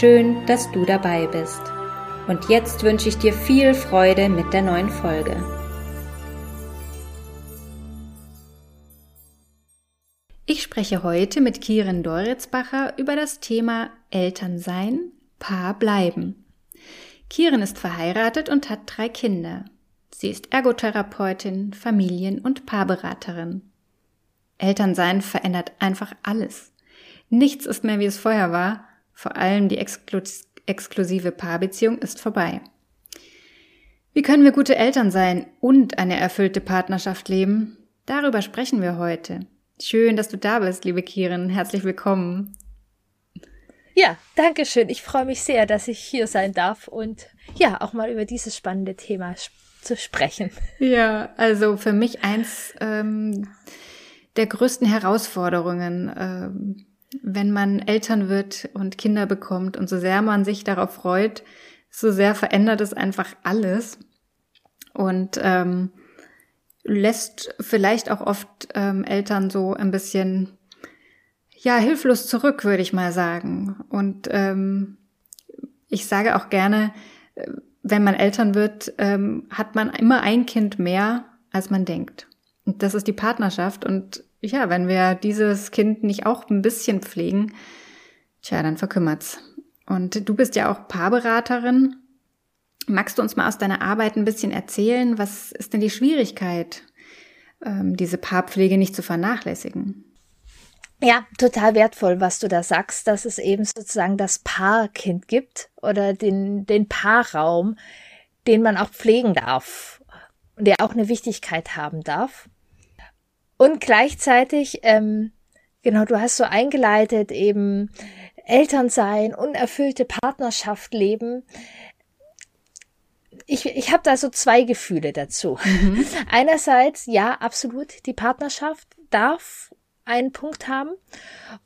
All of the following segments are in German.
Schön, dass du dabei bist. Und jetzt wünsche ich dir viel Freude mit der neuen Folge. Ich spreche heute mit Kiren Doritzbacher über das Thema Elternsein, Paar bleiben. Kiren ist verheiratet und hat drei Kinder. Sie ist Ergotherapeutin, Familien- und Paarberaterin. Elternsein verändert einfach alles. Nichts ist mehr, wie es vorher war. Vor allem die Exklus exklusive Paarbeziehung ist vorbei. Wie können wir gute Eltern sein und eine erfüllte Partnerschaft leben? Darüber sprechen wir heute. Schön, dass du da bist, liebe Kirin. Herzlich willkommen. Ja, danke schön. Ich freue mich sehr, dass ich hier sein darf und ja, auch mal über dieses spannende Thema zu sprechen. Ja, also für mich eins ähm, der größten Herausforderungen, ähm, wenn man Eltern wird und Kinder bekommt und so sehr man sich darauf freut, so sehr verändert es einfach alles und ähm, lässt vielleicht auch oft ähm, Eltern so ein bisschen ja hilflos zurück, würde ich mal sagen. Und ähm, ich sage auch gerne, äh, wenn man Eltern wird, ähm, hat man immer ein Kind mehr, als man denkt. Und das ist die Partnerschaft. Und ja, wenn wir dieses Kind nicht auch ein bisschen pflegen, tja, dann verkümmert's. Und du bist ja auch Paarberaterin. Magst du uns mal aus deiner Arbeit ein bisschen erzählen? Was ist denn die Schwierigkeit, ähm, diese Paarpflege nicht zu vernachlässigen? Ja, total wertvoll, was du da sagst, dass es eben sozusagen das Paarkind gibt oder den, den Paarraum, den man auch pflegen darf und der auch eine Wichtigkeit haben darf. Und gleichzeitig, ähm, genau, du hast so eingeleitet, eben Eltern sein, unerfüllte Partnerschaft leben. Ich, ich habe da so zwei Gefühle dazu. Mhm. Einerseits, ja, absolut, die Partnerschaft darf einen Punkt haben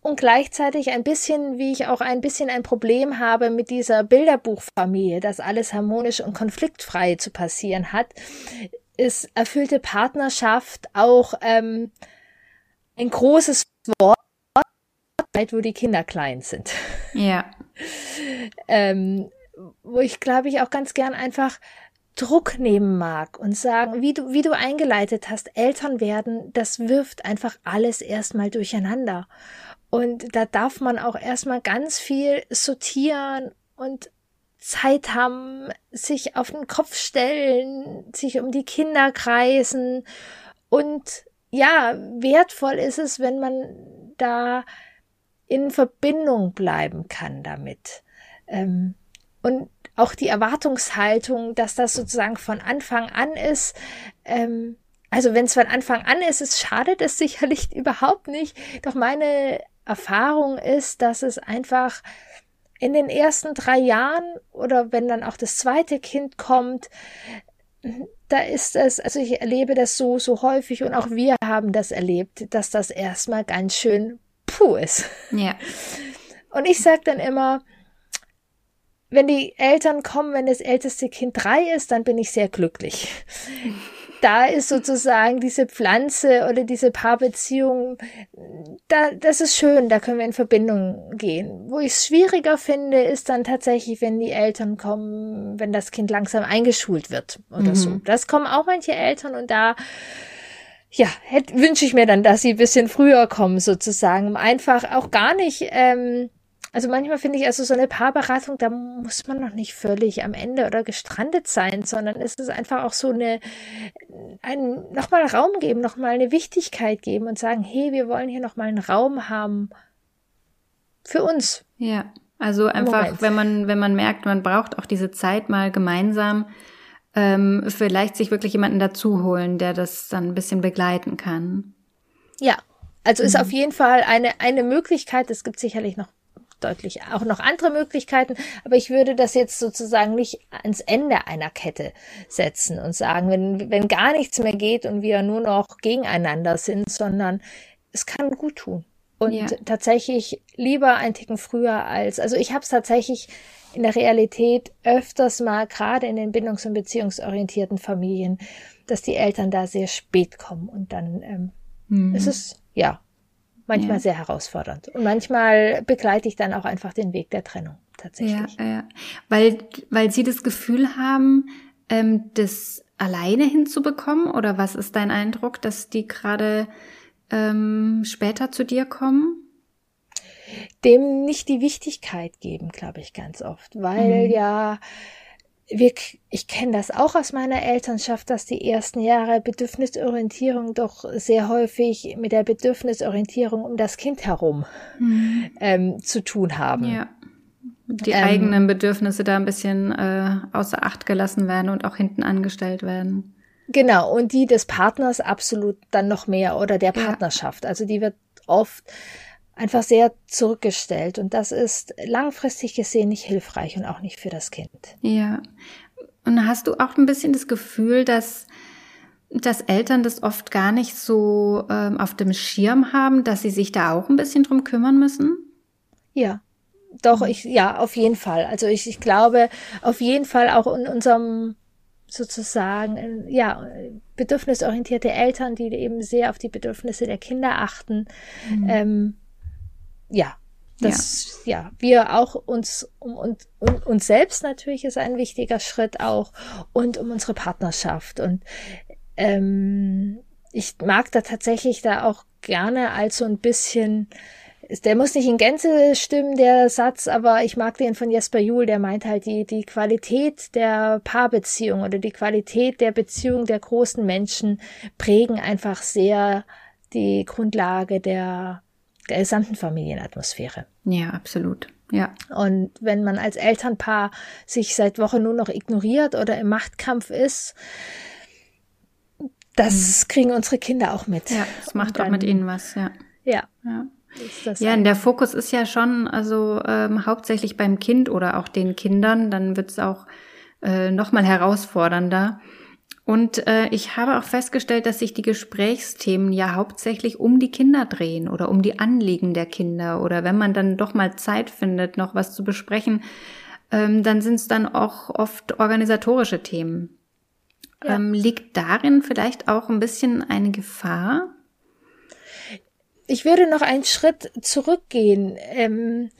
und gleichzeitig ein bisschen, wie ich auch ein bisschen ein Problem habe mit dieser Bilderbuchfamilie, dass alles harmonisch und konfliktfrei zu passieren hat, ist erfüllte Partnerschaft auch ähm, ein großes Wort, wo die Kinder klein sind. Ja. ähm, wo ich glaube ich auch ganz gern einfach Druck nehmen mag und sagen, wie du, wie du eingeleitet hast, Eltern werden, das wirft einfach alles erstmal durcheinander. Und da darf man auch erstmal ganz viel sortieren und Zeit haben, sich auf den Kopf stellen, sich um die Kinder kreisen. Und ja, wertvoll ist es, wenn man da in Verbindung bleiben kann damit. Ähm, und auch die Erwartungshaltung, dass das sozusagen von Anfang an ist. Ähm, also wenn es von Anfang an ist, es schadet es sicherlich überhaupt nicht. Doch meine Erfahrung ist, dass es einfach in den ersten drei Jahren oder wenn dann auch das zweite Kind kommt, da ist es, also ich erlebe das so, so häufig und auch wir haben das erlebt, dass das erstmal ganz schön puh ist. Ja. Und ich sage dann immer, wenn die Eltern kommen, wenn das älteste Kind drei ist, dann bin ich sehr glücklich. Da ist sozusagen diese Pflanze oder diese Paarbeziehung, da, das ist schön, da können wir in Verbindung gehen. Wo ich es schwieriger finde, ist dann tatsächlich, wenn die Eltern kommen, wenn das Kind langsam eingeschult wird oder mhm. so. Das kommen auch manche Eltern und da ja, wünsche ich mir dann, dass sie ein bisschen früher kommen, sozusagen, um einfach auch gar nicht ähm, also manchmal finde ich also so eine Paarberatung, da muss man noch nicht völlig am Ende oder gestrandet sein, sondern es ist einfach auch so eine, ein, nochmal Raum geben, nochmal eine Wichtigkeit geben und sagen, hey, wir wollen hier nochmal einen Raum haben für uns. Ja, also einfach, Moment. wenn man, wenn man merkt, man braucht auch diese Zeit mal gemeinsam, ähm, vielleicht sich wirklich jemanden dazu holen, der das dann ein bisschen begleiten kann. Ja, also ist mhm. auf jeden Fall eine, eine Möglichkeit, es gibt sicherlich noch deutlich auch noch andere Möglichkeiten, aber ich würde das jetzt sozusagen nicht ans Ende einer Kette setzen und sagen, wenn, wenn gar nichts mehr geht und wir nur noch gegeneinander sind, sondern es kann gut tun. Und ja. tatsächlich lieber ein Ticken früher als, also ich habe es tatsächlich in der Realität öfters mal, gerade in den bindungs- und beziehungsorientierten Familien, dass die Eltern da sehr spät kommen und dann ähm, mhm. ist es ja manchmal ja. sehr herausfordernd. Und manchmal begleite ich dann auch einfach den Weg der Trennung tatsächlich. Ja, ja. Weil, weil sie das Gefühl haben, ähm, das alleine hinzubekommen? Oder was ist dein Eindruck, dass die gerade ähm, später zu dir kommen? Dem nicht die Wichtigkeit geben, glaube ich, ganz oft. Weil mhm. ja wir, ich kenne das auch aus meiner Elternschaft, dass die ersten Jahre Bedürfnisorientierung doch sehr häufig mit der Bedürfnisorientierung um das Kind herum mhm. ähm, zu tun haben. Ja. Die ähm, eigenen Bedürfnisse da ein bisschen äh, außer Acht gelassen werden und auch hinten angestellt werden. Genau, und die des Partners absolut dann noch mehr oder der Partnerschaft. Ja. Also die wird oft einfach sehr zurückgestellt und das ist langfristig gesehen nicht hilfreich und auch nicht für das Kind. Ja. Und hast du auch ein bisschen das Gefühl, dass dass Eltern das oft gar nicht so ähm, auf dem Schirm haben, dass sie sich da auch ein bisschen drum kümmern müssen? Ja, doch, ich, ja, auf jeden Fall. Also ich, ich glaube, auf jeden Fall auch in unserem sozusagen, ja, bedürfnisorientierte Eltern, die eben sehr auf die Bedürfnisse der Kinder achten, mhm. ähm, ja, das, ja. ja, wir auch uns um, um, um uns selbst natürlich ist ein wichtiger Schritt auch und um unsere Partnerschaft. Und ähm, ich mag da tatsächlich da auch gerne als so ein bisschen, der muss nicht in Gänze stimmen, der Satz, aber ich mag den von Jesper Juhl, der meint halt die, die Qualität der Paarbeziehung oder die Qualität der Beziehung der großen Menschen prägen einfach sehr die Grundlage der der gesamten Familienatmosphäre. Ja, absolut. Ja. Und wenn man als Elternpaar sich seit Wochen nur noch ignoriert oder im Machtkampf ist, das mhm. kriegen unsere Kinder auch mit. Ja, das macht dann, auch mit ihnen was, ja. Ja. Ja, ja der Fokus ist ja schon also ähm, hauptsächlich beim Kind oder auch den Kindern, dann wird es auch äh, nochmal herausfordernder. Und äh, ich habe auch festgestellt, dass sich die Gesprächsthemen ja hauptsächlich um die Kinder drehen oder um die Anliegen der Kinder. Oder wenn man dann doch mal Zeit findet, noch was zu besprechen, ähm, dann sind es dann auch oft organisatorische Themen. Ja. Ähm, liegt darin vielleicht auch ein bisschen eine Gefahr? Ich würde noch einen Schritt zurückgehen. Ähm,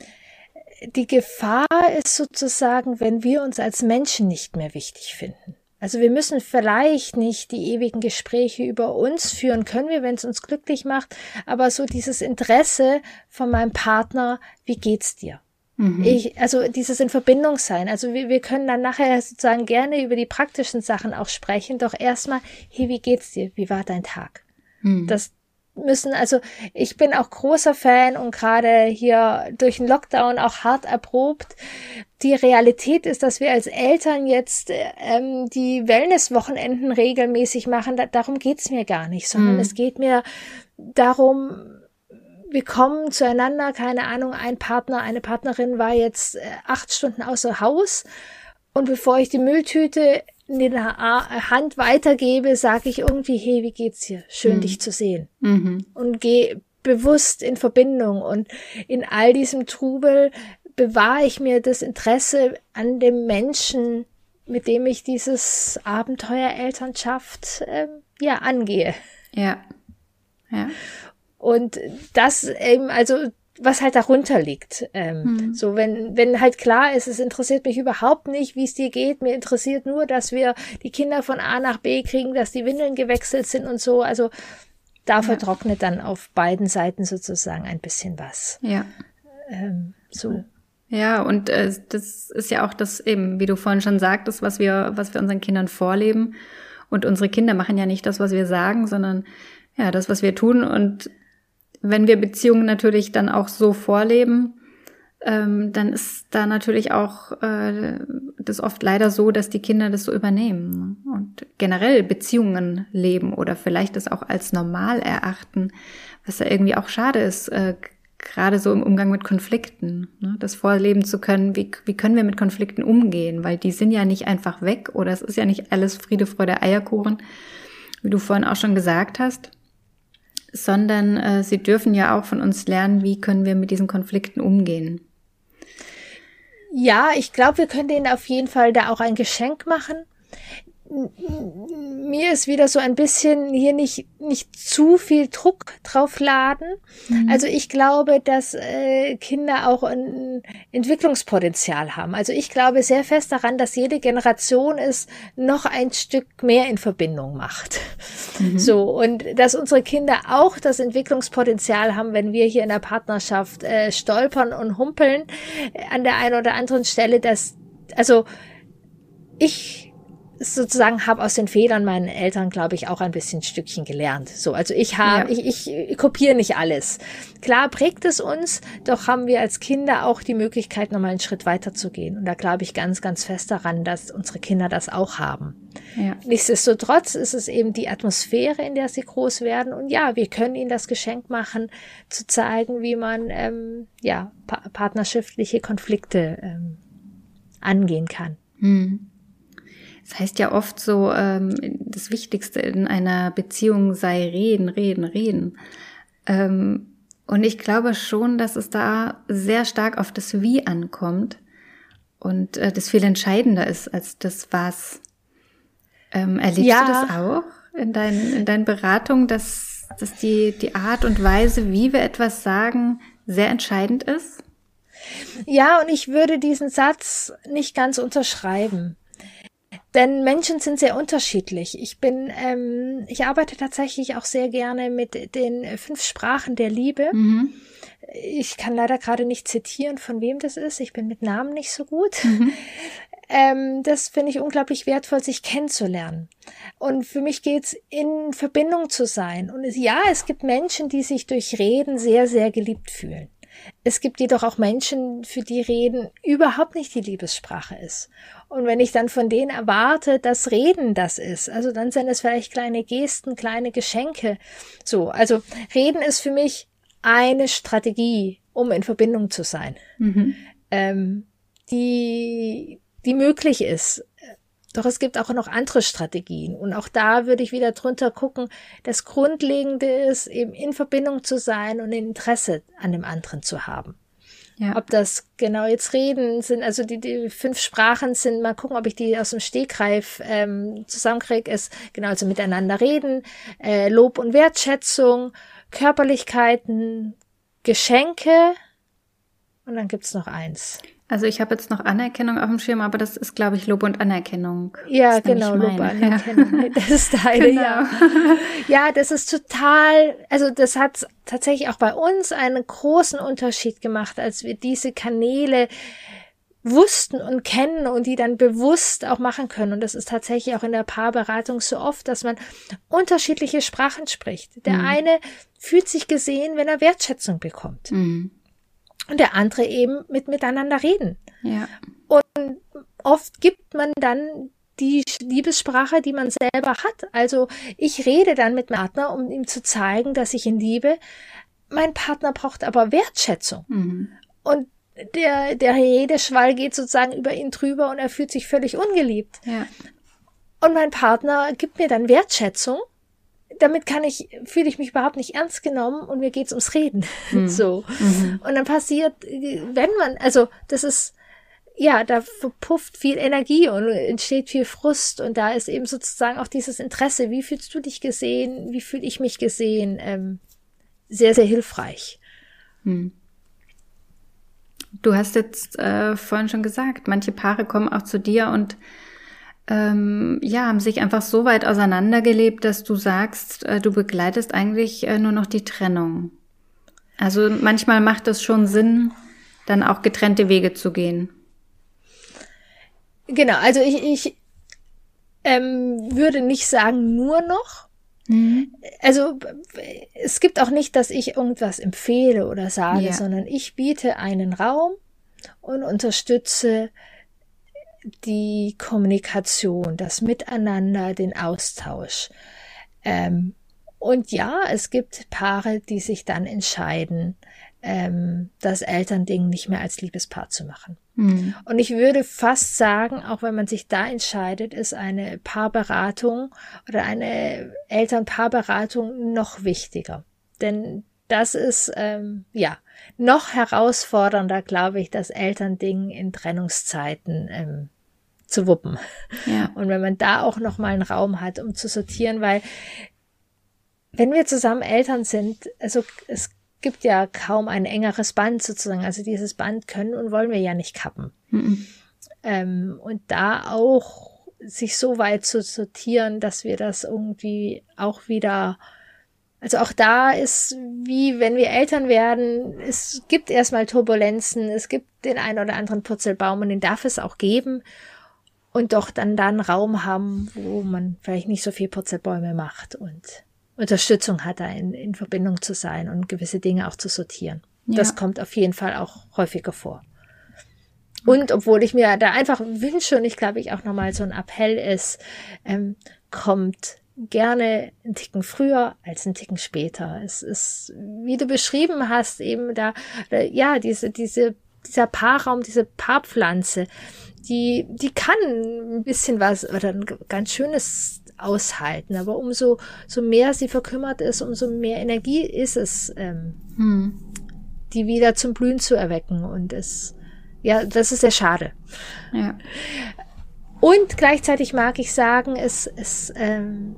die Gefahr ist sozusagen, wenn wir uns als Menschen nicht mehr wichtig finden. Also wir müssen vielleicht nicht die ewigen Gespräche über uns führen, können wir, wenn es uns glücklich macht, aber so dieses Interesse von meinem Partner, wie geht's dir? Mhm. Ich, also dieses in Verbindung sein. Also wir, wir können dann nachher sozusagen gerne über die praktischen Sachen auch sprechen, doch erstmal, hey, wie geht's dir? Wie war dein Tag? Mhm. Das, müssen, also ich bin auch großer Fan und gerade hier durch den Lockdown auch hart erprobt. Die Realität ist, dass wir als Eltern jetzt ähm, die Wellnesswochenenden regelmäßig machen. Da, darum geht's mir gar nicht, sondern mhm. es geht mir darum, wir kommen zueinander, keine Ahnung, ein Partner, eine Partnerin war jetzt äh, acht Stunden außer Haus und bevor ich die Mülltüte in der Hand weitergebe, sage ich irgendwie, hey, wie geht's dir? Schön, mhm. dich zu sehen. Mhm. Und gehe bewusst in Verbindung. Und in all diesem Trubel bewahre ich mir das Interesse an dem Menschen, mit dem ich dieses Abenteuer Elternschaft äh, ja angehe. Ja. Ja. Und das eben, also was halt darunter liegt. Ähm, mhm. So, wenn, wenn halt klar ist, es interessiert mich überhaupt nicht, wie es dir geht. Mir interessiert nur, dass wir die Kinder von A nach B kriegen, dass die Windeln gewechselt sind und so. Also da vertrocknet ja. dann auf beiden Seiten sozusagen ein bisschen was. Ja. Ähm, so. Ja, und äh, das ist ja auch das eben, wie du vorhin schon sagtest, was wir, was wir unseren Kindern vorleben. Und unsere Kinder machen ja nicht das, was wir sagen, sondern ja, das, was wir tun. Und wenn wir Beziehungen natürlich dann auch so vorleben, ähm, dann ist da natürlich auch äh, das oft leider so, dass die Kinder das so übernehmen ne? und generell Beziehungen leben oder vielleicht das auch als normal erachten, was ja irgendwie auch schade ist, äh, gerade so im Umgang mit Konflikten, ne? das vorleben zu können, wie, wie können wir mit Konflikten umgehen, weil die sind ja nicht einfach weg oder es ist ja nicht alles Friede, Freude, Eierkuchen, wie du vorhin auch schon gesagt hast, sondern äh, sie dürfen ja auch von uns lernen, wie können wir mit diesen Konflikten umgehen. Ja, ich glaube, wir können denen auf jeden Fall da auch ein Geschenk machen mir ist wieder so ein bisschen hier nicht, nicht zu viel Druck drauf laden. Mhm. Also ich glaube, dass äh, Kinder auch ein Entwicklungspotenzial haben. Also ich glaube sehr fest daran, dass jede Generation es noch ein Stück mehr in Verbindung macht. Mhm. So, und dass unsere Kinder auch das Entwicklungspotenzial haben, wenn wir hier in der Partnerschaft äh, stolpern und humpeln äh, an der einen oder anderen Stelle, dass, also ich sozusagen habe aus den Fehlern meinen Eltern, glaube ich, auch ein bisschen Stückchen gelernt. So, also ich habe, ja. ich, ich kopiere nicht alles. Klar prägt es uns, doch haben wir als Kinder auch die Möglichkeit, nochmal einen Schritt weiter zu gehen. Und da glaube ich ganz, ganz fest daran, dass unsere Kinder das auch haben. Ja. Nichtsdestotrotz ist es eben die Atmosphäre, in der sie groß werden. Und ja, wir können ihnen das Geschenk machen, zu zeigen, wie man ähm, ja pa partnerschaftliche Konflikte ähm, angehen kann. Hm. Das heißt ja oft so, ähm, das Wichtigste in einer Beziehung sei reden, reden, reden. Ähm, und ich glaube schon, dass es da sehr stark auf das Wie ankommt und äh, das viel entscheidender ist als das Was. Ähm, erlebst ja. du das auch in, dein, in deinen Beratungen, dass, dass die, die Art und Weise, wie wir etwas sagen, sehr entscheidend ist? Ja, und ich würde diesen Satz nicht ganz unterschreiben. Denn Menschen sind sehr unterschiedlich. Ich bin, ähm, ich arbeite tatsächlich auch sehr gerne mit den fünf Sprachen der Liebe. Mhm. Ich kann leider gerade nicht zitieren, von wem das ist. Ich bin mit Namen nicht so gut. Mhm. Ähm, das finde ich unglaublich wertvoll, sich kennenzulernen. Und für mich geht's in Verbindung zu sein. Und ja, es gibt Menschen, die sich durch Reden sehr, sehr geliebt fühlen. Es gibt jedoch auch Menschen, für die Reden überhaupt nicht die Liebessprache ist. Und wenn ich dann von denen erwarte, dass Reden das ist, also dann sind es vielleicht kleine Gesten, kleine Geschenke. So, also Reden ist für mich eine Strategie, um in Verbindung zu sein, mhm. ähm, die, die möglich ist. Doch es gibt auch noch andere Strategien. Und auch da würde ich wieder drunter gucken, das Grundlegende ist, eben in Verbindung zu sein und Interesse an dem anderen zu haben. Ja. Ob das genau jetzt Reden sind, also die, die fünf Sprachen sind, mal gucken, ob ich die aus dem Stegreif ähm, zusammenkriege, ist genau, also miteinander reden, äh, Lob und Wertschätzung, Körperlichkeiten, Geschenke und dann gibt's noch eins. Also ich habe jetzt noch Anerkennung auf dem Schirm, aber das ist, glaube ich, Lob und Anerkennung. Ja, genau, Lob und Anerkennung. Ja. Das ist deine, genau. ja. Ja, das ist total, also das hat tatsächlich auch bei uns einen großen Unterschied gemacht, als wir diese Kanäle wussten und kennen und die dann bewusst auch machen können. Und das ist tatsächlich auch in der Paarberatung so oft, dass man unterschiedliche Sprachen spricht. Der mhm. eine fühlt sich gesehen, wenn er Wertschätzung bekommt. Mhm und der andere eben mit miteinander reden. Ja. Und oft gibt man dann die Liebessprache, die man selber hat. Also ich rede dann mit meinem Partner, um ihm zu zeigen, dass ich ihn liebe. Mein Partner braucht aber Wertschätzung. Mhm. Und der, der Redeschwall geht sozusagen über ihn drüber und er fühlt sich völlig ungeliebt. Ja. Und mein Partner gibt mir dann Wertschätzung damit kann ich, fühle ich mich überhaupt nicht ernst genommen und mir geht's ums Reden. Mhm. So. Mhm. Und dann passiert, wenn man, also das ist, ja, da verpufft viel Energie und entsteht viel Frust und da ist eben sozusagen auch dieses Interesse, wie fühlst du dich gesehen, wie fühle ich mich gesehen, ähm, sehr, sehr hilfreich. Mhm. Du hast jetzt äh, vorhin schon gesagt, manche Paare kommen auch zu dir und ähm, ja, haben sich einfach so weit auseinandergelebt, dass du sagst, äh, du begleitest eigentlich äh, nur noch die Trennung. Also manchmal macht es schon Sinn, dann auch getrennte Wege zu gehen. Genau, also ich, ich ähm, würde nicht sagen nur noch. Mhm. Also es gibt auch nicht, dass ich irgendwas empfehle oder sage, ja. sondern ich biete einen Raum und unterstütze die Kommunikation, das Miteinander, den Austausch. Ähm, und ja, es gibt Paare, die sich dann entscheiden, ähm, das Elternding nicht mehr als Liebespaar zu machen. Mhm. Und ich würde fast sagen, auch wenn man sich da entscheidet, ist eine Paarberatung oder eine Elternpaarberatung noch wichtiger. Denn das ist ähm, ja noch herausfordernder, glaube ich, das Elternding in Trennungszeiten ähm, zu wuppen. Ja. Und wenn man da auch noch mal einen Raum hat, um zu sortieren, weil wenn wir zusammen Eltern sind, also es gibt ja kaum ein engeres Band sozusagen. Also dieses Band können und wollen wir ja nicht kappen. Mhm. Ähm, und da auch sich so weit zu sortieren, dass wir das irgendwie auch wieder also auch da ist, wie wenn wir Eltern werden, es gibt erstmal Turbulenzen, es gibt den einen oder anderen Purzelbaum und den darf es auch geben und doch dann da einen Raum haben, wo man vielleicht nicht so viel Purzelbäume macht und Unterstützung hat, da in, in Verbindung zu sein und gewisse Dinge auch zu sortieren. Ja. Das kommt auf jeden Fall auch häufiger vor. Und obwohl ich mir da einfach wünsche und ich glaube, ich auch nochmal so ein Appell ist, ähm, kommt gerne einen Ticken früher als einen Ticken später. Es ist, wie du beschrieben hast, eben da, ja, diese, diese, dieser Paarraum, diese Paarpflanze, die, die kann ein bisschen was oder ein ganz schönes aushalten. Aber umso so mehr sie verkümmert ist, umso mehr Energie ist es, ähm, hm. die wieder zum Blühen zu erwecken. Und es, ja, das ist sehr schade. Ja. Und gleichzeitig mag ich sagen, es, es ähm,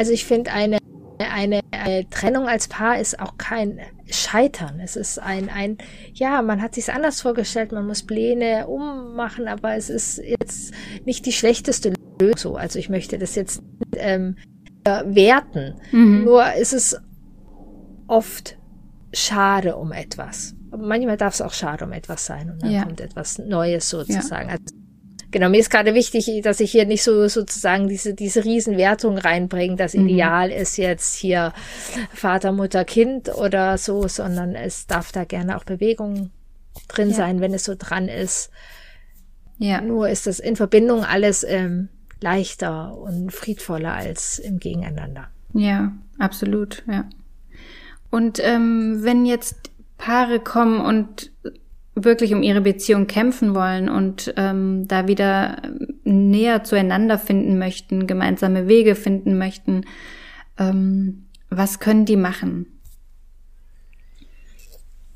also ich finde eine, eine, eine Trennung als Paar ist auch kein Scheitern. Es ist ein, ein, ja, man hat sich anders vorgestellt, man muss Pläne ummachen, aber es ist jetzt nicht die schlechteste Lösung. Also ich möchte das jetzt ähm, werten. Mhm. Nur ist es oft schade um etwas. Aber manchmal darf es auch schade um etwas sein und dann ja. kommt etwas Neues sozusagen. Ja. Also Genau, mir ist gerade wichtig, dass ich hier nicht so sozusagen diese, diese Riesenwertung reinbringe. Das mhm. Ideal mhm. ist jetzt hier Vater, Mutter, Kind oder so, sondern es darf da gerne auch Bewegung drin ja. sein, wenn es so dran ist. Ja. Nur ist das in Verbindung alles ähm, leichter und friedvoller als im Gegeneinander. Ja, absolut, ja. Und ähm, wenn jetzt Paare kommen und wirklich um ihre Beziehung kämpfen wollen und ähm, da wieder näher zueinander finden möchten, gemeinsame Wege finden möchten, ähm, was können die machen?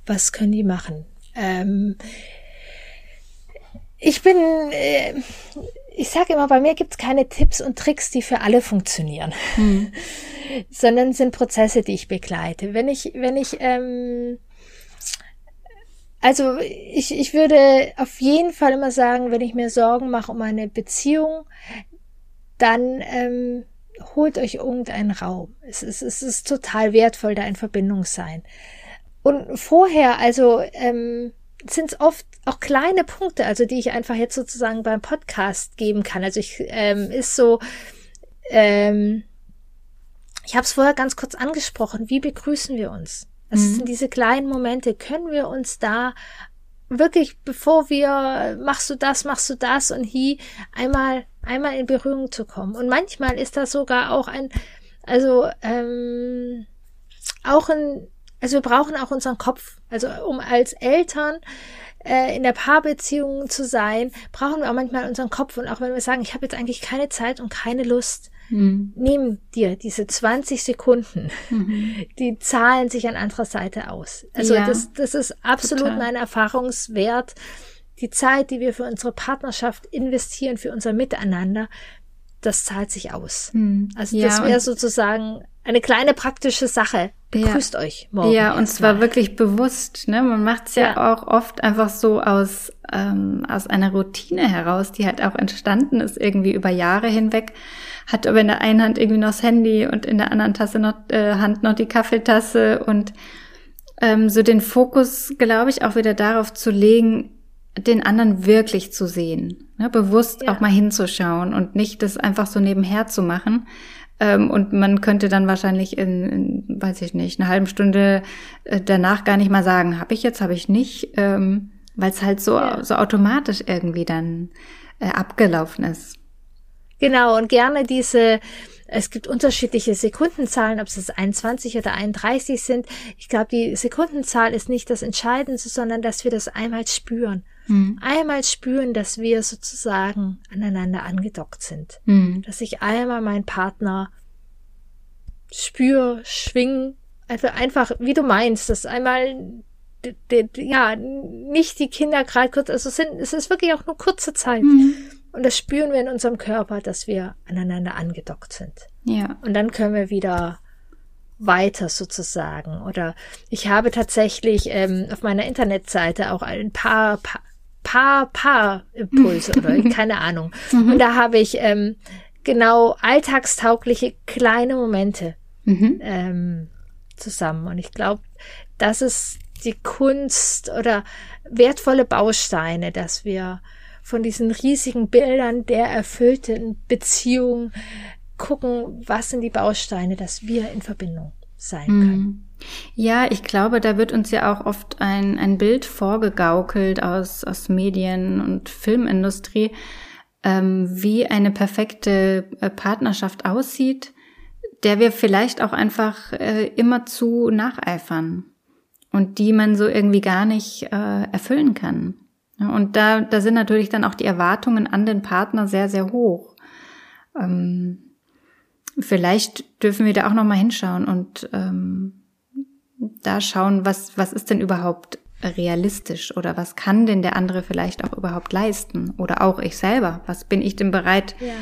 Was können die machen? Ähm, ich bin, äh, ich sage immer, bei mir gibt es keine Tipps und Tricks, die für alle funktionieren, hm. sondern sind Prozesse, die ich begleite. Wenn ich, wenn ich ähm, also ich, ich würde auf jeden Fall immer sagen, wenn ich mir Sorgen mache um eine Beziehung, dann ähm, holt euch irgendeinen Raum. Es ist, es ist total wertvoll, da in Verbindung sein. Und vorher, also ähm, sind es oft auch kleine Punkte, also die ich einfach jetzt sozusagen beim Podcast geben kann. Also ich ähm, ist so, ähm, ich habe es vorher ganz kurz angesprochen. Wie begrüßen wir uns? Das mhm. sind diese kleinen Momente. Können wir uns da wirklich, bevor wir, machst du das, machst du das und hier einmal, einmal in Berührung zu kommen. Und manchmal ist das sogar auch ein, also, ähm, auch ein, also wir brauchen auch unseren Kopf. Also um als Eltern äh, in der Paarbeziehung zu sein, brauchen wir auch manchmal unseren Kopf. Und auch wenn wir sagen, ich habe jetzt eigentlich keine Zeit und keine Lust, Mhm. Nimm dir diese 20 Sekunden, mhm. die zahlen sich an anderer Seite aus. Also ja, das, das ist absolut total. mein Erfahrungswert. Die Zeit, die wir für unsere Partnerschaft investieren, für unser Miteinander, das zahlt sich aus. Mhm. Also ja, das wäre sozusagen eine kleine praktische Sache. Begrüßt ja. euch morgen. Ja, und zwar mal. wirklich bewusst. Ne? Man macht es ja, ja, auch oft einfach so aus, ähm, aus einer Routine heraus, die halt auch entstanden ist, irgendwie über Jahre hinweg. Hat aber in der einen Hand irgendwie noch das Handy und in der anderen Tasse noch, äh, Hand noch die Kaffeetasse und ähm, so den Fokus, glaube ich, auch wieder darauf zu legen, den anderen wirklich zu sehen, ne? bewusst ja. auch mal hinzuschauen und nicht das einfach so nebenher zu machen, ähm, und man könnte dann wahrscheinlich in, in, weiß ich nicht, eine halben Stunde äh, danach gar nicht mal sagen, habe ich jetzt, habe ich nicht, ähm, weil es halt so, ja. so automatisch irgendwie dann äh, abgelaufen ist. Genau, und gerne diese, es gibt unterschiedliche Sekundenzahlen, ob es 21 oder 31 sind. Ich glaube, die Sekundenzahl ist nicht das Entscheidende, sondern dass wir das einmal spüren. Mhm. Einmal spüren, dass wir sozusagen aneinander angedockt sind. Mhm. Dass ich einmal meinen Partner spür, schwing, also einfach, wie du meinst, dass einmal ja, nicht die Kinder gerade kurz, also es, sind, es ist wirklich auch nur kurze Zeit. Mhm. Und das spüren wir in unserem Körper, dass wir aneinander angedockt sind. Ja. Und dann können wir wieder weiter sozusagen. Oder ich habe tatsächlich ähm, auf meiner Internetseite auch ein paar, paar, paar, paar Impulse oder keine Ahnung. Mhm. Und da habe ich ähm, genau alltagstaugliche kleine Momente mhm. ähm, zusammen. Und ich glaube, das ist die Kunst oder wertvolle Bausteine, dass wir von diesen riesigen Bildern der erfüllten Beziehung gucken, was sind die Bausteine, dass wir in Verbindung sein mhm. können. Ja, ich glaube, da wird uns ja auch oft ein, ein Bild vorgegaukelt aus, aus Medien und Filmindustrie, ähm, wie eine perfekte äh, Partnerschaft aussieht, der wir vielleicht auch einfach äh, immer zu nacheifern und die man so irgendwie gar nicht äh, erfüllen kann. Und da, da sind natürlich dann auch die Erwartungen an den Partner sehr, sehr hoch. Ähm, vielleicht dürfen wir da auch noch mal hinschauen und ähm, da schauen, was, was ist denn überhaupt realistisch oder was kann denn der andere vielleicht auch überhaupt leisten oder auch ich selber. Was bin ich denn bereit, ja.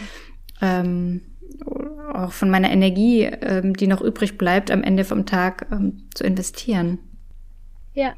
ähm, auch von meiner Energie, ähm, die noch übrig bleibt, am Ende vom Tag ähm, zu investieren? Ja,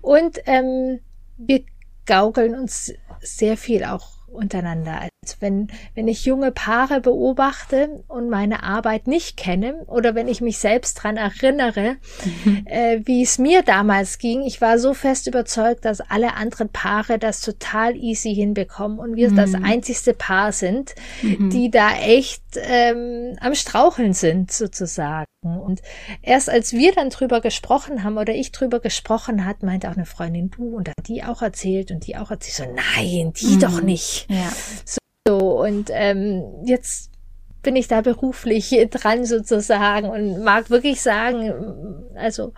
und ähm, wir gaukeln uns sehr viel auch untereinander. Also wenn, wenn ich junge Paare beobachte und meine Arbeit nicht kenne oder wenn ich mich selbst dran erinnere, mhm. äh, wie es mir damals ging, ich war so fest überzeugt, dass alle anderen Paare das total easy hinbekommen und wir mhm. das einzigste Paar sind, mhm. die da echt ähm, am Straucheln sind sozusagen. Und erst als wir dann drüber gesprochen haben oder ich drüber gesprochen hat, meinte auch eine Freundin, du, und hat die auch erzählt und die auch erzählt, so, nein, die mhm. doch nicht. Ja. So, und ähm, jetzt bin ich da beruflich dran sozusagen und mag wirklich sagen, also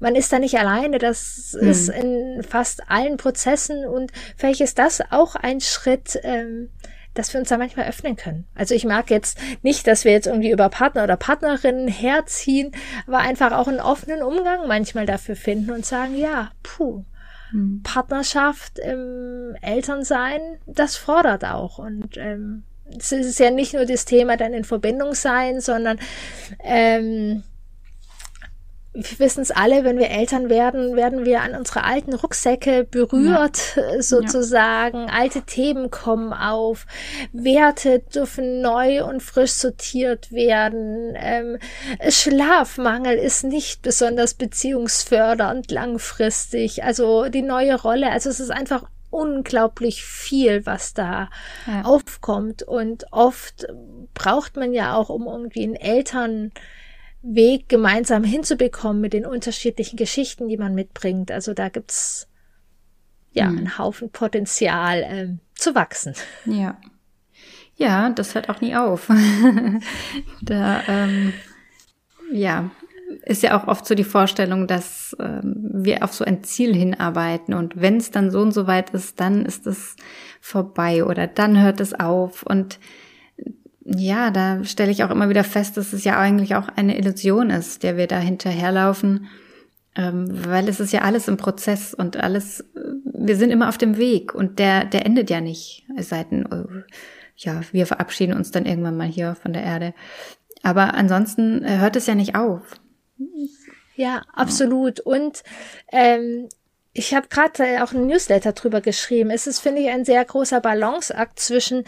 man ist da nicht alleine, das mhm. ist in fast allen Prozessen und vielleicht ist das auch ein Schritt, ähm, dass wir uns da manchmal öffnen können. Also ich mag jetzt nicht, dass wir jetzt irgendwie über Partner oder Partnerinnen herziehen, aber einfach auch einen offenen Umgang manchmal dafür finden und sagen, ja, puh, hm. Partnerschaft im Elternsein, das fordert auch. Und ähm, es ist ja nicht nur das Thema dann in Verbindung sein, sondern ähm, wir wissen es alle, wenn wir Eltern werden, werden wir an unsere alten Rucksäcke berührt, ja. sozusagen. Ja. Alte Themen kommen auf. Werte dürfen neu und frisch sortiert werden. Ähm, Schlafmangel ist nicht besonders beziehungsfördernd langfristig. Also die neue Rolle. Also es ist einfach unglaublich viel, was da ja. aufkommt. Und oft braucht man ja auch, um irgendwie einen Eltern Weg gemeinsam hinzubekommen mit den unterschiedlichen Geschichten, die man mitbringt. Also da gibt's ja hm. einen Haufen Potenzial äh, zu wachsen. Ja. Ja, das hört auch nie auf. da, ähm, ja, ist ja auch oft so die Vorstellung, dass ähm, wir auf so ein Ziel hinarbeiten und wenn es dann so und so weit ist, dann ist es vorbei oder dann hört es auf und ja, da stelle ich auch immer wieder fest, dass es ja eigentlich auch eine Illusion ist, der wir da hinterherlaufen, ähm, weil es ist ja alles im Prozess und alles, wir sind immer auf dem Weg und der, der endet ja nicht, es sei denn, äh, ja, wir verabschieden uns dann irgendwann mal hier von der Erde. Aber ansonsten äh, hört es ja nicht auf. Ja, absolut. Und ähm, ich habe gerade auch ein Newsletter drüber geschrieben. Es ist, finde ich, ein sehr großer Balanceakt zwischen,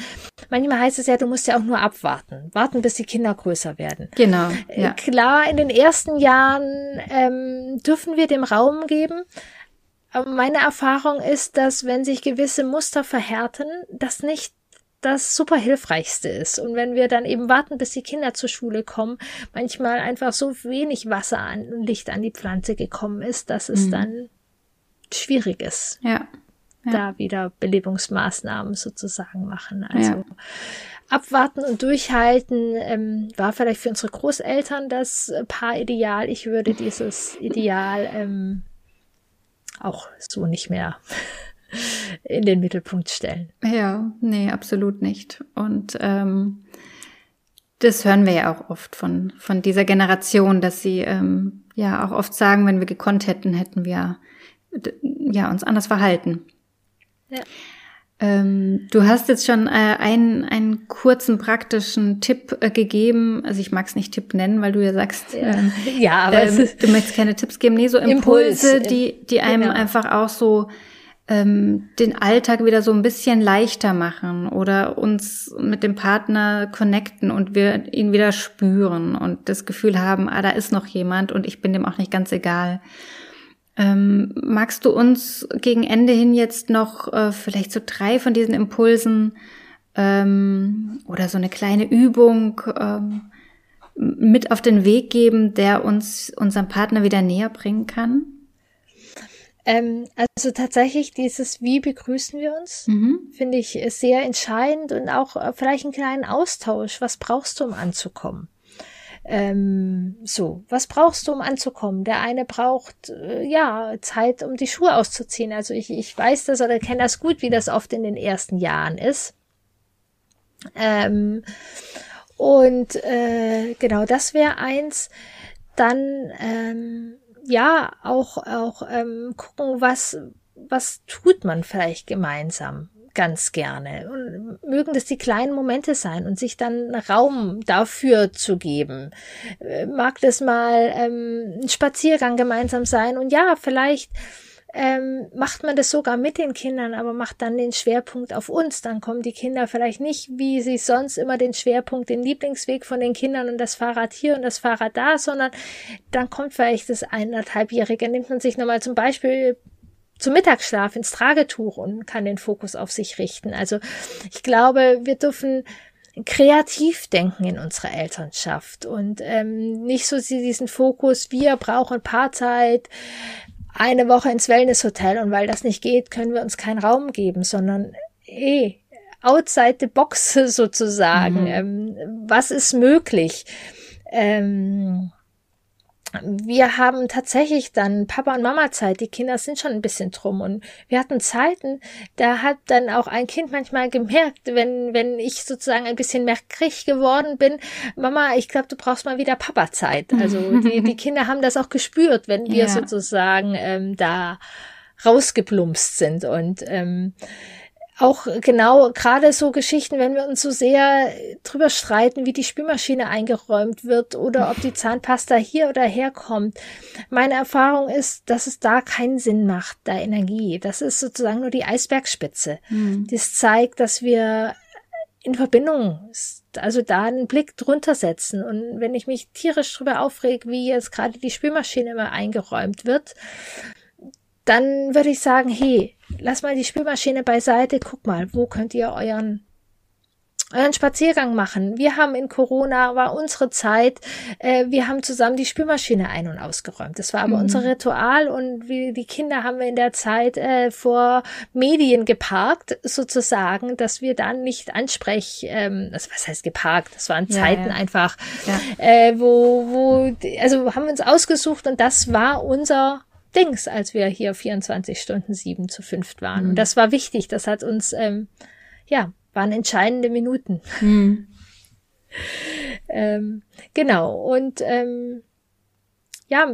manchmal heißt es ja, du musst ja auch nur abwarten. Warten, bis die Kinder größer werden. Genau. Äh, ja. Klar, in den ersten Jahren ähm, dürfen wir dem Raum geben. Aber meine Erfahrung ist, dass wenn sich gewisse Muster verhärten, das nicht das super hilfreichste ist. Und wenn wir dann eben warten, bis die Kinder zur Schule kommen, manchmal einfach so wenig Wasser und Licht an die Pflanze gekommen ist, dass es mhm. dann schwierig ist. Ja. ja. Da wieder Belebungsmaßnahmen sozusagen machen. Also, ja. abwarten und durchhalten ähm, war vielleicht für unsere Großeltern das Paarideal. Ich würde dieses Ideal ähm, auch so nicht mehr in den Mittelpunkt stellen. Ja, nee, absolut nicht. Und ähm, das hören wir ja auch oft von, von dieser Generation, dass sie ähm, ja auch oft sagen, wenn wir gekonnt hätten, hätten wir ja uns anders verhalten. Ja. Ähm, du hast jetzt schon äh, einen, einen kurzen praktischen Tipp äh, gegeben. Also ich mag es nicht Tipp nennen, weil du ja sagst, ja, ähm, ja aber ähm, du möchtest keine Tipps geben. Nee, so Impulse, Impuls, die, die einem genau. einfach auch so ähm, den Alltag wieder so ein bisschen leichter machen oder uns mit dem Partner connecten und wir ihn wieder spüren und das Gefühl haben, ah, da ist noch jemand und ich bin dem auch nicht ganz egal. Ähm, magst du uns gegen Ende hin jetzt noch äh, vielleicht so drei von diesen Impulsen ähm, oder so eine kleine Übung ähm, mit auf den Weg geben, der uns unserem Partner wieder näher bringen kann? Ähm, also tatsächlich dieses Wie begrüßen wir uns, mhm. finde ich sehr entscheidend und auch äh, vielleicht einen kleinen Austausch. Was brauchst du, um anzukommen? Ähm, so, was brauchst du, um anzukommen? Der eine braucht äh, ja Zeit, um die Schuhe auszuziehen. Also ich, ich weiß das oder kenne das gut, wie das oft in den ersten Jahren ist. Ähm, und äh, genau, das wäre eins. Dann ähm, ja auch auch ähm, gucken, was was tut man vielleicht gemeinsam ganz gerne. Und mögen das die kleinen Momente sein und sich dann Raum dafür zu geben. Äh, mag das mal ähm, ein Spaziergang gemeinsam sein und ja, vielleicht ähm, macht man das sogar mit den Kindern, aber macht dann den Schwerpunkt auf uns. Dann kommen die Kinder vielleicht nicht, wie sie sonst immer den Schwerpunkt, den Lieblingsweg von den Kindern und das Fahrrad hier und das Fahrrad da, sondern dann kommt vielleicht das eineinhalbjährige, nimmt man sich nochmal zum Beispiel zum Mittagsschlaf ins Tragetuch und kann den Fokus auf sich richten. Also ich glaube, wir dürfen kreativ denken in unserer Elternschaft und ähm, nicht so diesen Fokus, wir brauchen Paarzeit, eine Woche ins Wellnesshotel und weil das nicht geht, können wir uns keinen Raum geben, sondern eh, outside the box sozusagen. Mhm. Ähm, was ist möglich? Ähm, wir haben tatsächlich dann Papa und Mama Zeit. Die Kinder sind schon ein bisschen drum und wir hatten Zeiten, da hat dann auch ein Kind manchmal gemerkt, wenn, wenn ich sozusagen ein bisschen merkrig geworden bin, Mama, ich glaube, du brauchst mal wieder Papa Zeit. Also die, die Kinder haben das auch gespürt, wenn wir ja. sozusagen ähm, da rausgeplumpst sind und ähm, auch genau gerade so Geschichten, wenn wir uns so sehr drüber streiten, wie die Spülmaschine eingeräumt wird oder ob die Zahnpasta hier oder herkommt. Meine Erfahrung ist, dass es da keinen Sinn macht, da Energie. Das ist sozusagen nur die Eisbergspitze. Mhm. Das zeigt, dass wir in Verbindung, also da einen Blick drunter setzen. Und wenn ich mich tierisch drüber aufreg, wie jetzt gerade die Spülmaschine immer eingeräumt wird, dann würde ich sagen, hey, lass mal die Spülmaschine beiseite, guck mal, wo könnt ihr euren euren Spaziergang machen. Wir haben in Corona war unsere Zeit, äh, wir haben zusammen die Spülmaschine ein- und ausgeräumt. Das war aber mhm. unser Ritual und wie die Kinder haben wir in der Zeit äh, vor Medien geparkt, sozusagen, dass wir dann nicht ansprech, ähm, also was heißt geparkt? Das waren Zeiten ja. einfach, ja. Äh, wo, wo, also haben wir uns ausgesucht und das war unser Dings, als wir hier 24 Stunden sieben zu fünft waren. Mhm. Und das war wichtig. Das hat uns, ähm, ja, waren entscheidende Minuten. Mhm. ähm, genau. Und ähm, ja,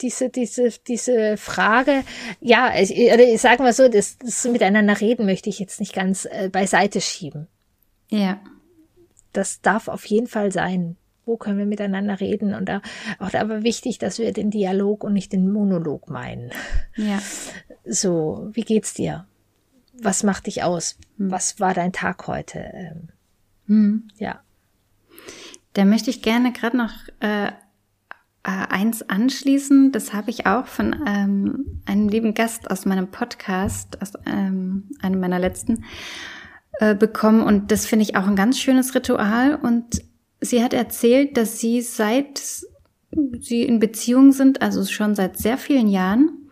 diese, diese, diese Frage, ja, ich, oder sagen wir so, das, das miteinander reden möchte ich jetzt nicht ganz äh, beiseite schieben. Ja. Das darf auf jeden Fall sein wo können wir miteinander reden und da, auch aber wichtig, dass wir den Dialog und nicht den Monolog meinen. Ja. So, wie geht's dir? Was macht dich aus? Hm. Was war dein Tag heute? Ähm, hm. Ja. Da möchte ich gerne gerade noch äh, äh, eins anschließen. Das habe ich auch von ähm, einem lieben Gast aus meinem Podcast, aus ähm, einem meiner letzten, äh, bekommen. Und das finde ich auch ein ganz schönes Ritual. Und sie hat erzählt, dass sie seit sie in Beziehung sind, also schon seit sehr vielen Jahren,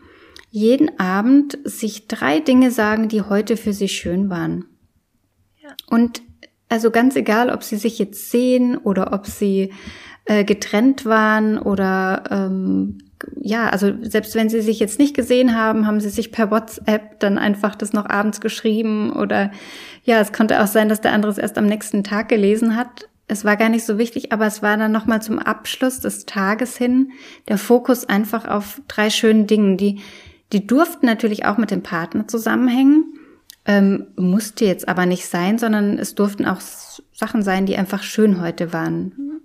jeden Abend sich drei Dinge sagen, die heute für sie schön waren. Ja. Und Also ganz egal, ob sie sich jetzt sehen oder ob sie äh, getrennt waren oder ähm, ja, also selbst wenn sie sich jetzt nicht gesehen haben, haben sie sich per WhatsApp dann einfach das noch abends geschrieben oder ja, es konnte auch sein, dass der andere es erst am nächsten Tag gelesen hat. Es war gar nicht so wichtig, aber es war dann nochmal zum Abschluss des Tages hin der Fokus einfach auf drei schönen Dingen, die, die durften natürlich auch mit dem Partner zusammenhängen, ähm, musste jetzt aber nicht sein, sondern es durften auch Sachen sein, die einfach schön heute waren.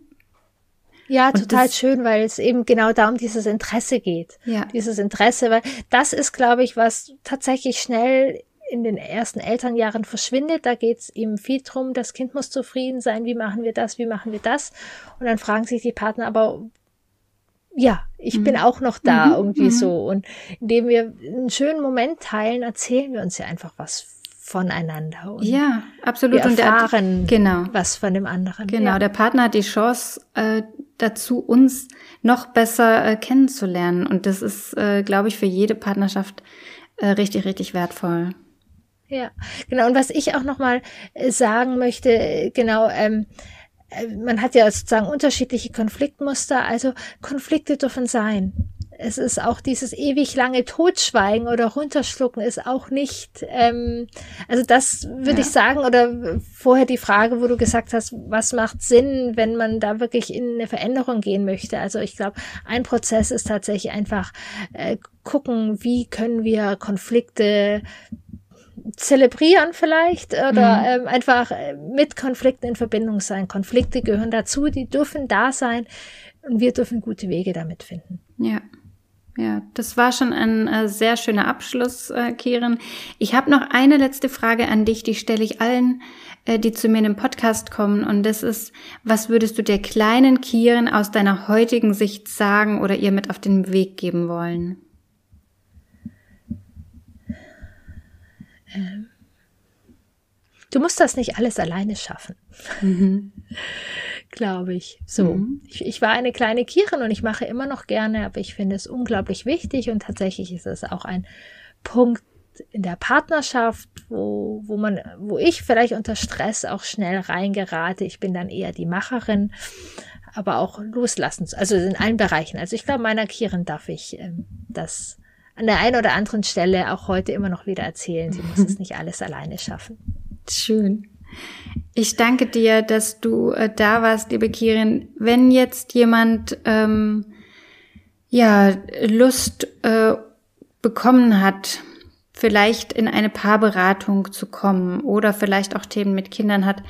Ja, und total schön, weil es eben genau darum dieses Interesse geht. Ja. Dieses Interesse, weil das ist, glaube ich, was tatsächlich schnell in den ersten Elternjahren verschwindet. Da geht es eben viel drum, das Kind muss zufrieden sein, wie machen wir das, wie machen wir das. Und dann fragen sich die Partner aber, ja, ich mhm. bin auch noch da, mhm. irgendwie mhm. so. Und indem wir einen schönen Moment teilen, erzählen wir uns ja einfach was voneinander. Und ja, absolut. Wir erfahren und der, genau. was von dem anderen. Genau, ja. der Partner hat die Chance äh, dazu, uns noch besser äh, kennenzulernen. Und das ist, äh, glaube ich, für jede Partnerschaft äh, richtig, richtig wertvoll. Ja, genau. Und was ich auch noch mal äh, sagen möchte, äh, genau, ähm, äh, man hat ja sozusagen unterschiedliche Konfliktmuster. Also Konflikte dürfen sein es ist auch dieses ewig lange Totschweigen oder runterschlucken ist auch nicht, ähm, also das würde ja. ich sagen, oder vorher die Frage, wo du gesagt hast, was macht Sinn, wenn man da wirklich in eine Veränderung gehen möchte. Also ich glaube, ein Prozess ist tatsächlich einfach äh, gucken, wie können wir Konflikte zelebrieren vielleicht oder mhm. ähm, einfach äh, mit Konflikten in Verbindung sein. Konflikte gehören dazu, die dürfen da sein und wir dürfen gute Wege damit finden. Ja. Ja, das war schon ein äh, sehr schöner Abschluss, äh, Keren. Ich habe noch eine letzte Frage an dich, die stelle ich allen, äh, die zu mir in den Podcast kommen. Und das ist, was würdest du der kleinen Kieren aus deiner heutigen Sicht sagen oder ihr mit auf den Weg geben wollen? Ähm, du musst das nicht alles alleine schaffen. Mhm. glaube ich. So. Mhm. Ich, ich, war eine kleine Kirin und ich mache immer noch gerne, aber ich finde es unglaublich wichtig und tatsächlich ist es auch ein Punkt in der Partnerschaft, wo, wo man, wo ich vielleicht unter Stress auch schnell reingerate. Ich bin dann eher die Macherin, aber auch loslassen, also in allen Bereichen. Also ich glaube, meiner Kirin darf ich ähm, das an der einen oder anderen Stelle auch heute immer noch wieder erzählen. Sie muss es nicht alles alleine schaffen. Schön. Ich danke dir, dass du äh, da warst, liebe Kirin. Wenn jetzt jemand ähm, ja Lust äh, bekommen hat, vielleicht in eine Paarberatung zu kommen oder vielleicht auch Themen mit Kindern hat,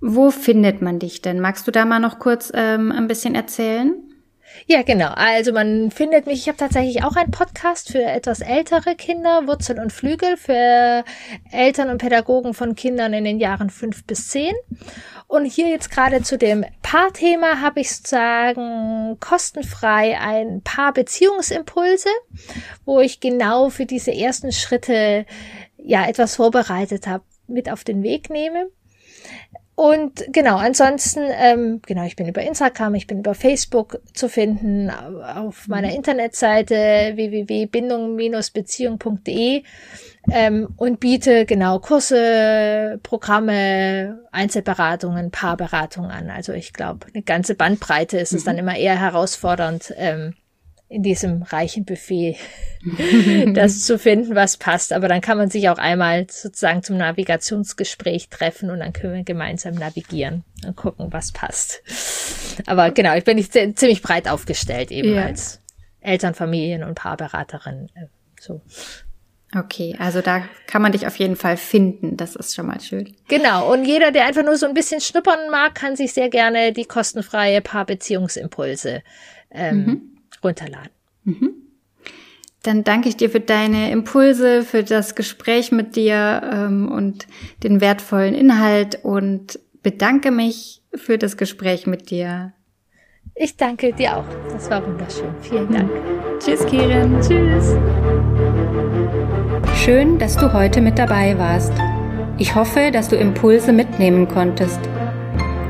wo findet man dich denn? Magst du da mal noch kurz ähm, ein bisschen erzählen? Ja, genau. Also man findet mich, ich habe tatsächlich auch einen Podcast für etwas ältere Kinder, Wurzel und Flügel, für Eltern und Pädagogen von Kindern in den Jahren fünf bis zehn. Und hier jetzt gerade zu dem Paarthema habe ich sozusagen kostenfrei ein paar Beziehungsimpulse, wo ich genau für diese ersten Schritte ja etwas vorbereitet habe, mit auf den Weg nehme. Und genau, ansonsten, ähm, genau, ich bin über Instagram, ich bin über Facebook zu finden, auf meiner mhm. Internetseite www.bindung-beziehung.de ähm, und biete genau Kurse, Programme, Einzelberatungen, Paarberatungen an. Also ich glaube, eine ganze Bandbreite ist es dann mhm. immer eher herausfordernd, ähm, in diesem reichen Buffet das zu finden, was passt. Aber dann kann man sich auch einmal sozusagen zum Navigationsgespräch treffen und dann können wir gemeinsam navigieren und gucken, was passt. Aber genau, ich bin nicht ziemlich breit aufgestellt eben ja. als Eltern, Familien und Paarberaterin. Äh, so. Okay, also da kann man dich auf jeden Fall finden. Das ist schon mal schön. Genau. Und jeder, der einfach nur so ein bisschen schnuppern mag, kann sich sehr gerne die kostenfreie Paarbeziehungsimpulse ähm, mhm runterladen. Mhm. Dann danke ich dir für deine Impulse, für das Gespräch mit dir ähm, und den wertvollen Inhalt und bedanke mich für das Gespräch mit dir. Ich danke dir auch. Das war wunderschön. Vielen Dank. Tschüss, Kirin. Tschüss. Schön, dass du heute mit dabei warst. Ich hoffe, dass du Impulse mitnehmen konntest.